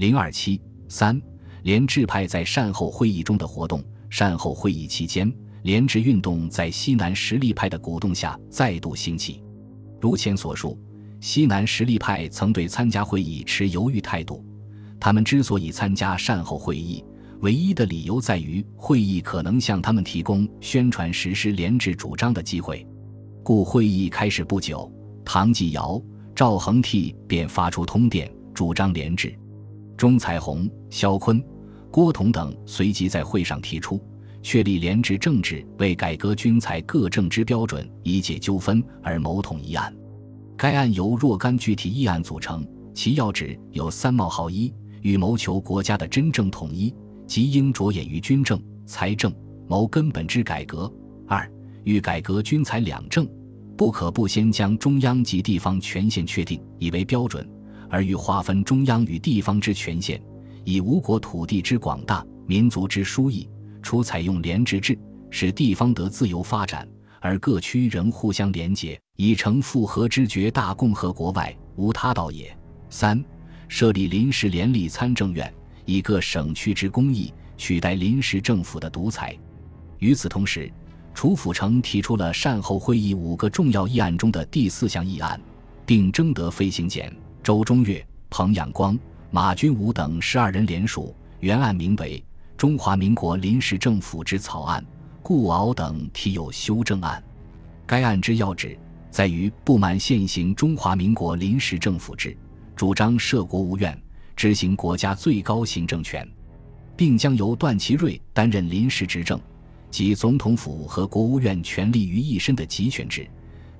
零二七三，联治派在善后会议中的活动。善后会议期间，联治运动在西南实力派的鼓动下再度兴起。如前所述，西南实力派曾对参加会议持犹豫态度。他们之所以参加善后会议，唯一的理由在于会议可能向他们提供宣传实施联治主张的机会。故会议开始不久，唐继尧、赵恒惕便发出通电，主张联治。钟彩虹、萧坤、郭同等随即在会上提出，确立联治政治为改革军财各政之标准，以解纠纷而谋统一案。该案由若干具体议案组成，其要旨有三冒号：一、欲谋求国家的真正统一。即应着眼于军政、财政，谋根本之改革。二，欲改革军财两政，不可不先将中央及地方权限确定，以为标准；而欲划分中央与地方之权限，以吴国土地之广大、民族之疏异，除采用联制制，使地方得自由发展，而各区仍互相连结，以成复合之绝大共和国外，无他道也。三，设立临时联立参政院。以各省区之公议取代临时政府的独裁。与此同时，楚辅成提出了善后会议五个重要议案中的第四项议案，并征得飞行简、周中岳、彭养光、马君武等十二人联署。原案名为《中华民国临时政府之草案》，顾敖等提有修正案。该案之要旨在于不满现行中华民国临时政府制，主张设国务院。执行国家最高行政权，并将由段祺瑞担任临时执政，即总统府和国务院权力于一身的集权制，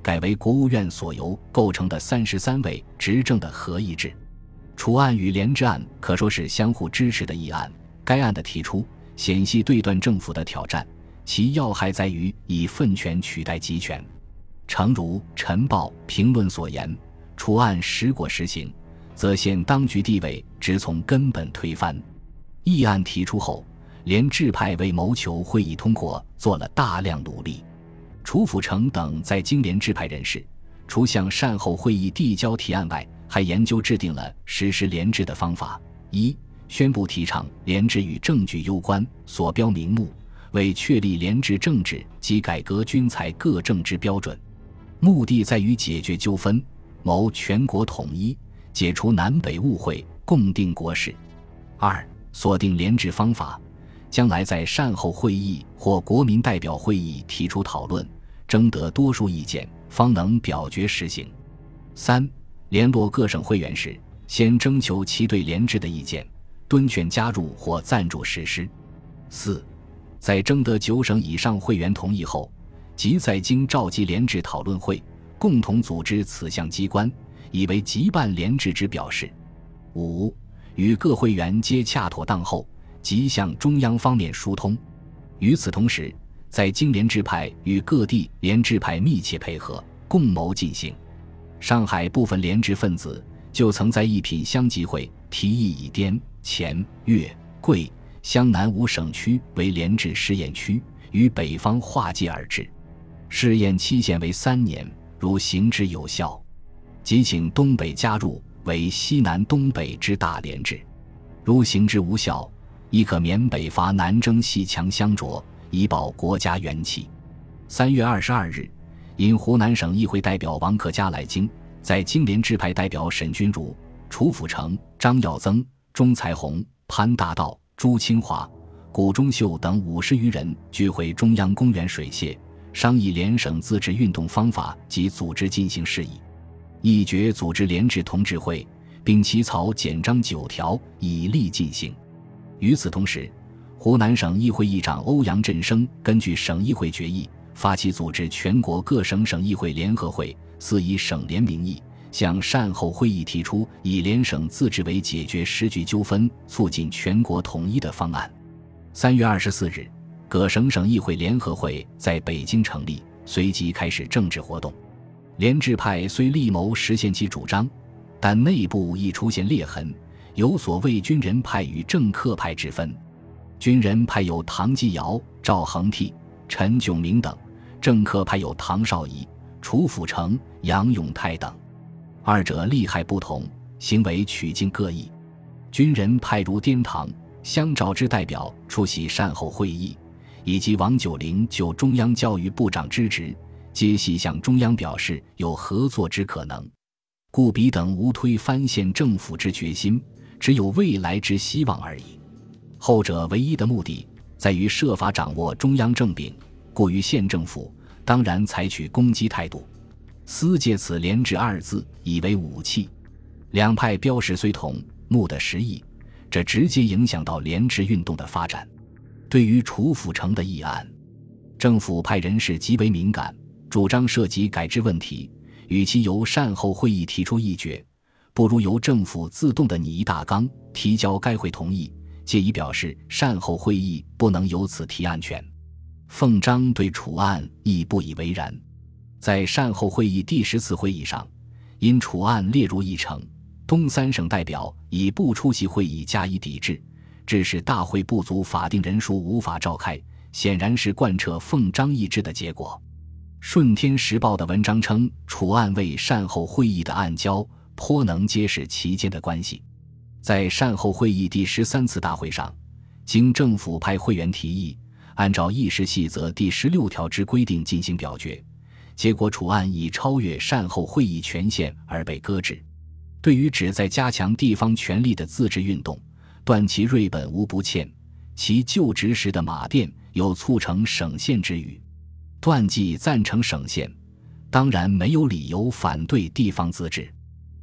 改为国务院所由构成的三十三位执政的合议制。楚案与联治案可说是相互支持的议案。该案的提出显系对段政府的挑战，其要害在于以分权取代集权。诚如《晨报》评论所言，楚案实果实行。则现当局地位直从根本推翻。议案提出后，连治派为谋求会议通过做了大量努力。楚辅成等在经联治派人士，除向善后会议递交提案外，还研究制定了实施联治的方法：一、宣布提倡联治与政举攸关，所标明目为确立联治政治及改革军财各政治标准，目的在于解决纠纷，谋全国统一。解除南北误会，共定国事。二、锁定联治方法，将来在善后会议或国民代表会议提出讨论，征得多数意见，方能表决实行。三、联络各省会员时，先征求其对联制的意见，敦劝加入或赞助实施。四、在征得九省以上会员同意后，即在京召集联制讨论会，共同组织此项机关。以为即办联制之表示。五与各会员皆洽妥当后，即向中央方面疏通。与此同时，在京联治派与各地联治派密切配合，共谋进行。上海部分联治分子就曾在一品乡集会提议以滇黔粤桂湘南五省区为联治试验区，与北方划界而治。试验期限为三年，如行之有效。即请东北加入为西南东北之大连制，如行之无效，亦可免北伐南征西强相着，以保国家元气。三月二十二日，因湖南省议会代表王克家来京，在京联制派代表沈君儒、楚辅成、张耀增、钟才宏、潘大道、朱清华、谷中秀等五十余人聚会中央公园水榭，商议联省自治运动方法及组织进行事宜。议决组织联治同志会，并起草简章九条，以利进行。与此同时，湖南省议会议长欧阳振声根据省议会决议，发起组织全国各省省议会联合会，似以省联名义向善后会议提出以联省自治为解决时局纠纷、促进全国统一的方案。三月二十四日，各省省议会联合会在北京成立，随即开始政治活动。联治派虽力谋实现其主张，但内部亦出现裂痕，有所谓军人派与政客派之分。军人派有唐继尧、赵恒惕、陈炯明等；政客派有唐绍仪、楚辅成、杨永泰等。二者利害不同，行为取径各异。军人派如滇唐、湘肇之代表出席善后会议，以及王九龄就中央教育部长之职，皆系向中央表示有合作之可能。故彼等无推翻县政府之决心，只有未来之希望而已。后者唯一的目的，在于设法掌握中央政柄，故于县政府当然采取攻击态度。私借此“廉治”二字以为武器，两派标识虽同，目的实异，这直接影响到廉治运动的发展。对于楚府城的议案，政府派人士极为敏感，主张涉及改制问题。与其由善后会议提出议决，不如由政府自动的拟一大纲提交该会同意，借以表示善后会议不能有此提案权。奉章对楚案亦不以为然，在善后会议第十次会议上，因楚案列入议程，东三省代表以不出席会议加以抵制，致使大会不足法定人数无法召开，显然是贯彻奉章意志的结果。《顺天时报》的文章称，楚案为善后会议的暗礁，颇能揭示其间的关系。在善后会议第十三次大会上，经政府派会员提议，按照议事细则第十六条之规定进行表决，结果楚案已超越善后会议权限而被搁置。对于旨在加强地方权力的自治运动，段祺瑞本无不欠，其就职时的马甸有促成省县之语。段季赞成省县，当然没有理由反对地方自治。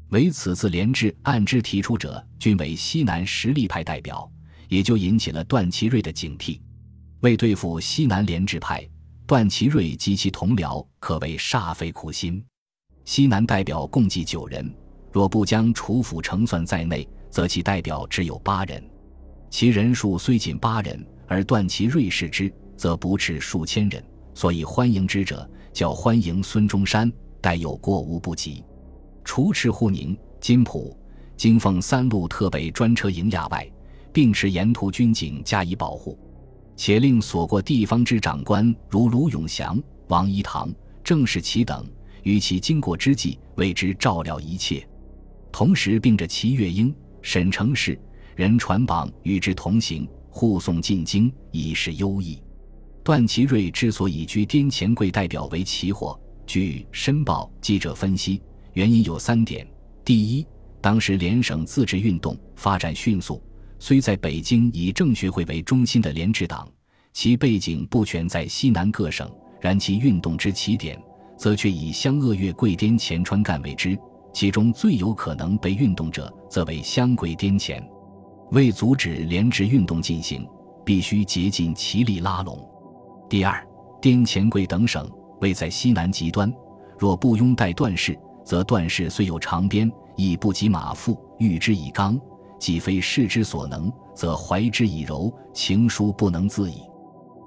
唯此次联制案之提出者均为西南实力派代表，也就引起了段祺瑞的警惕。为对付西南联制派，段祺瑞及其同僚可谓煞费苦心。西南代表共计九人，若不将楚府成算在内，则其代表只有八人。其人数虽仅八人，而段祺瑞视之，则不啻数千人。所以欢迎之者，较欢迎孙中山，待有过无不及。除斥沪宁、金浦、京奉三路特北专车营亚外，并持沿途军警加以保护，且令所过地方之长官，如卢永祥、王一堂、郑士奇等，于其经过之际，为之照料一切。同时，并着齐月英、沈承仕人传榜与之同行，护送进京，以示优异。段祺瑞之所以居滇黔桂代表为起火，据《申报》记者分析，原因有三点：第一，当时联省自治运动发展迅速，虽在北京以政学会为中心的联治党，其背景不全在西南各省，然其运动之起点，则却以湘鄂粤桂滇黔川赣为之，其中最有可能被运动者，则为湘桂滇黔。为阻止联治运动进行，必须竭尽其力拉拢。第二，滇黔桂等省位在西南极端，若不拥戴段氏，则段氏虽有长鞭，亦不及马腹；欲之以刚，既非势之所能，则怀之以柔，情书不能自已。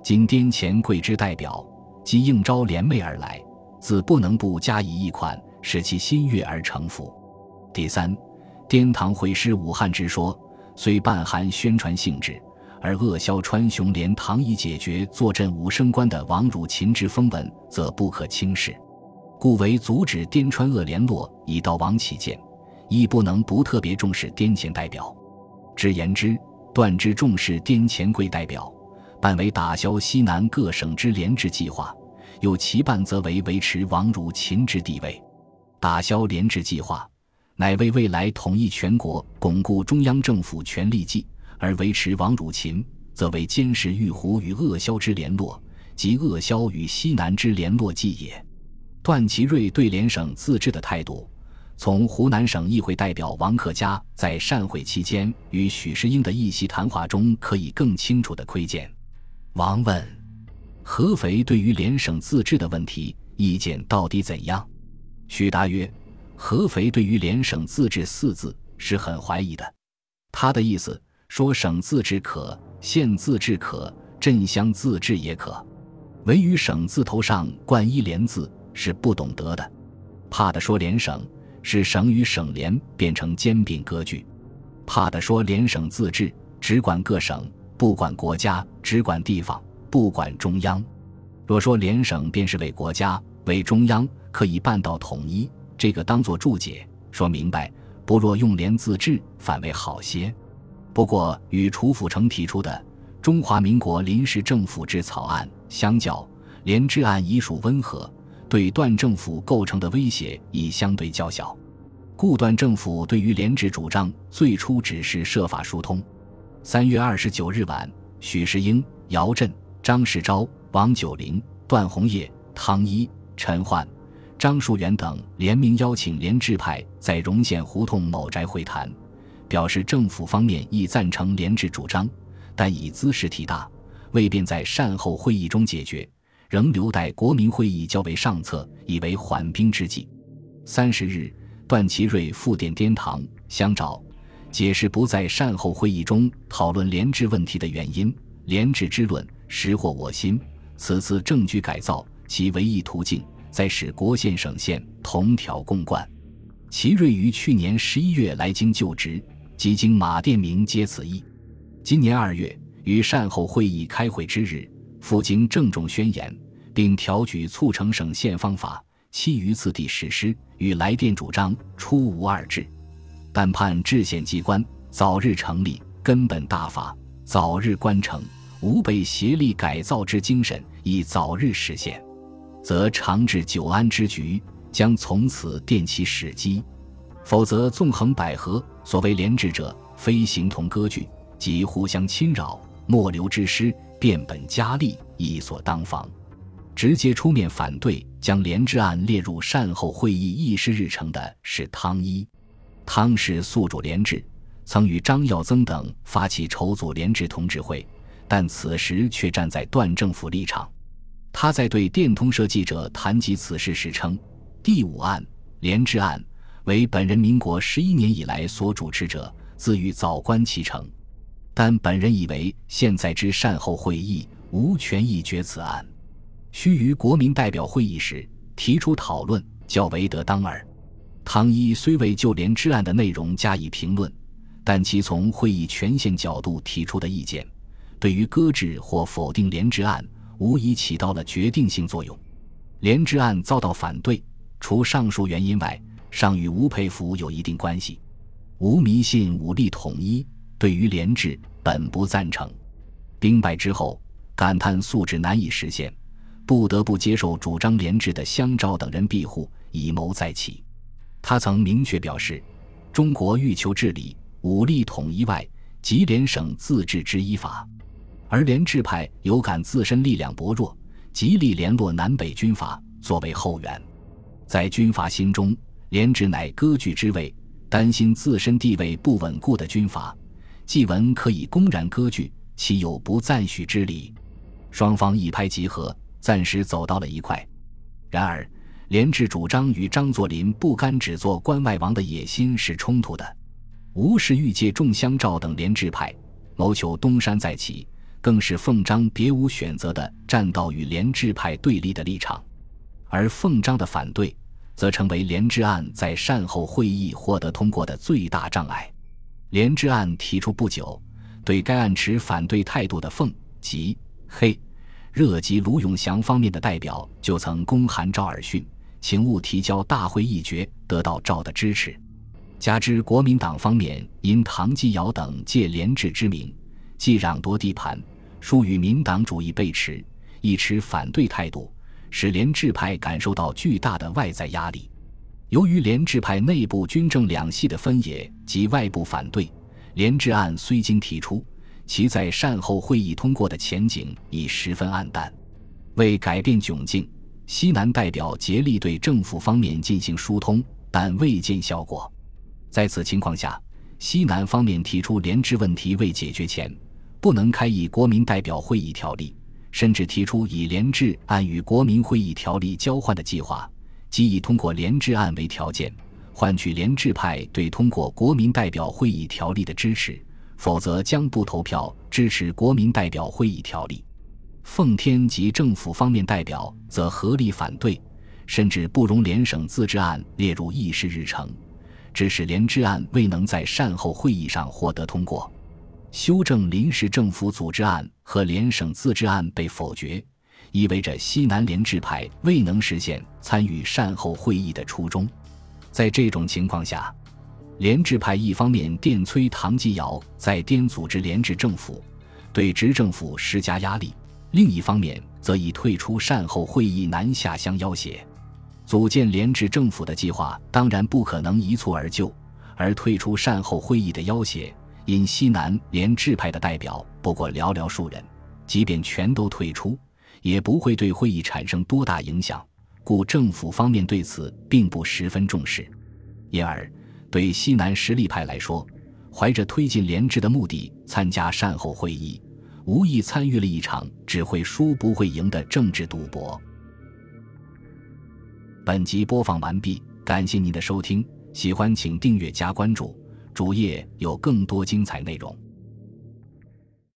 今滇黔贵之代表，即应召联袂而来，自不能不加以一款，使其心悦而诚服。第三，滇唐会师武汉之说，虽半含宣传性质。而扼销川雄连唐以解决坐镇武生关的王汝秦之风闻，则不可轻视，故为阻止滇川鄂联络以到王起见，亦不能不特别重视滇黔代表。之言之，断之重视滇黔贵代表，半为打消西南各省之联制计划；有其半则为维持王汝秦之地位。打消联制计划，乃为未来统一全国、巩固中央政府权力计。而维持王汝秦，则为监视玉湖与鄂萧之联络，及鄂萧与西南之联络计也。段祺瑞对联省自治的态度，从湖南省议会代表王克家在善会期间与许世英的一席谈话中，可以更清楚地窥见。王问：合肥对于联省自治的问题意见到底怎样？许答曰：合肥对于联省自治四字是很怀疑的。他的意思。说省自治可，县自治可，镇乡自治也可，唯于省字头上冠一联字是不懂得的。怕的说联省是省与省联变成兼并割据，怕的说联省自治只管各省，不管国家，只管地方，不管中央。若说联省便是为国家为中央，可以办到统一，这个当做注解说明白，不若用联自治反为好些。不过，与楚辅成提出的《中华民国临时政府制草案》相较，联治案已属温和，对段政府构成的威胁已相对较小。故段政府对于联治主张最初只是设法疏通。三月二十九日晚，许世英、姚震、张世钊、王九龄、段宏业、汤一、陈焕、张树元等联名邀请联治派在荣县胡同某宅会谈，表示政府方面亦赞成联治主张，但以兹事体大，未便在善后会议中解决，仍留待国民会议较为上策，以为缓兵之计。三十日。段祺瑞复电滇堂相找，解释不在善后会议中讨论联治问题的原因。联治之论实获我心。此次政局改造，其唯一途径在使国县省县同条共贯。祺瑞于去年十一月来京就职，即经马殿明接此意。今年二月于善后会议开会之日，复经郑重宣言，并调举促成省县方法。其余次第实施，与来电主张出无二致，但盼制宪机关早日成立，根本大法早日关成，吾辈协力改造之精神亦早日实现，则长治久安之局将从此奠其始基。否则纵横捭阖，所谓联治者，非形同割据，即互相侵扰，莫流之师，变本加厉，亦所当防。直接出面反对将联治案列入善后会议议事日程的是汤一。汤是宿主联治，曾与张耀曾等发起筹组联治同志会，但此时却站在段政府立场。他在对电通社记者谈及此事时称：“第五案联治案为本人民国十一年以来所主持者，自于早观其成，但本人以为现在之善后会议无权议决此案。”须于国民代表会议时提出讨论，较为得当耳。唐一虽未就联治案的内容加以评论，但其从会议权限角度提出的意见，对于搁置或否定联治案，无疑起到了决定性作用。联治案遭到反对，除上述原因外，尚与吴佩孚有一定关系。吴迷信武力统一，对于联治本不赞成。兵败之后，感叹素质难以实现。不得不接受主张联治的湘兆等人庇护，以谋再起。他曾明确表示，中国欲求治理武力统一外，即联省自治之一法。而联治派有感自身力量薄弱，极力联络南北军阀作为后援。在军阀心中，联治乃割据之位，担心自身地位不稳固的军阀，祭文可以公然割据，岂有不赞许之理？双方一拍即合。暂时走到了一块，然而，联治主张与张作霖不甘只做关外王的野心是冲突的。吴氏欲借众相赵等联治派，谋求东山再起，更是奉章别无选择的站到与联治派对立的立场。而奉章的反对，则成为联治案在善后会议获得通过的最大障碍。联治案提出不久，对该案持反对态度的奉、吉、黑。热及卢永祥方面的代表就曾公函赵尔巽，请勿提交大会议决，得到赵的支持。加之国民党方面因唐继尧等借联治之名，既攘夺地盘，疏与民党主义背驰，亦持反对态度，使联治派感受到巨大的外在压力。由于联治派内部军政两系的分野及外部反对，联治案虽经提出。其在善后会议通过的前景已十分黯淡。为改变窘境，西南代表竭力对政府方面进行疏通，但未见效果。在此情况下，西南方面提出联治问题未解决前，不能开议国民代表会议条例，甚至提出以联治案与国民会议条例交换的计划，即以通过联治案为条件，换取联治派对通过国民代表会议条例的支持。否则将不投票支持国民代表会议条例。奉天及政府方面代表则合力反对，甚至不容联省自治案列入议事日程，致使联治案未能在善后会议上获得通过。修正临时政府组织案和联省自治案被否决，意味着西南联制派未能实现参与善后会议的初衷。在这种情况下，联制派一方面电催唐继尧在滇组织联制政府，对执政府施加压力；另一方面则以退出善后会议南下相要挟。组建联制政府的计划当然不可能一蹴而就，而退出善后会议的要挟，因西南联制派的代表不过寥寥数人，即便全都退出，也不会对会议产生多大影响，故政府方面对此并不十分重视。因而，对西南实力派来说，怀着推进联治的目的参加善后会议，无意参与了一场只会输不会赢的政治赌博。本集播放完毕，感谢您的收听，喜欢请订阅加关注，主页有更多精彩内容。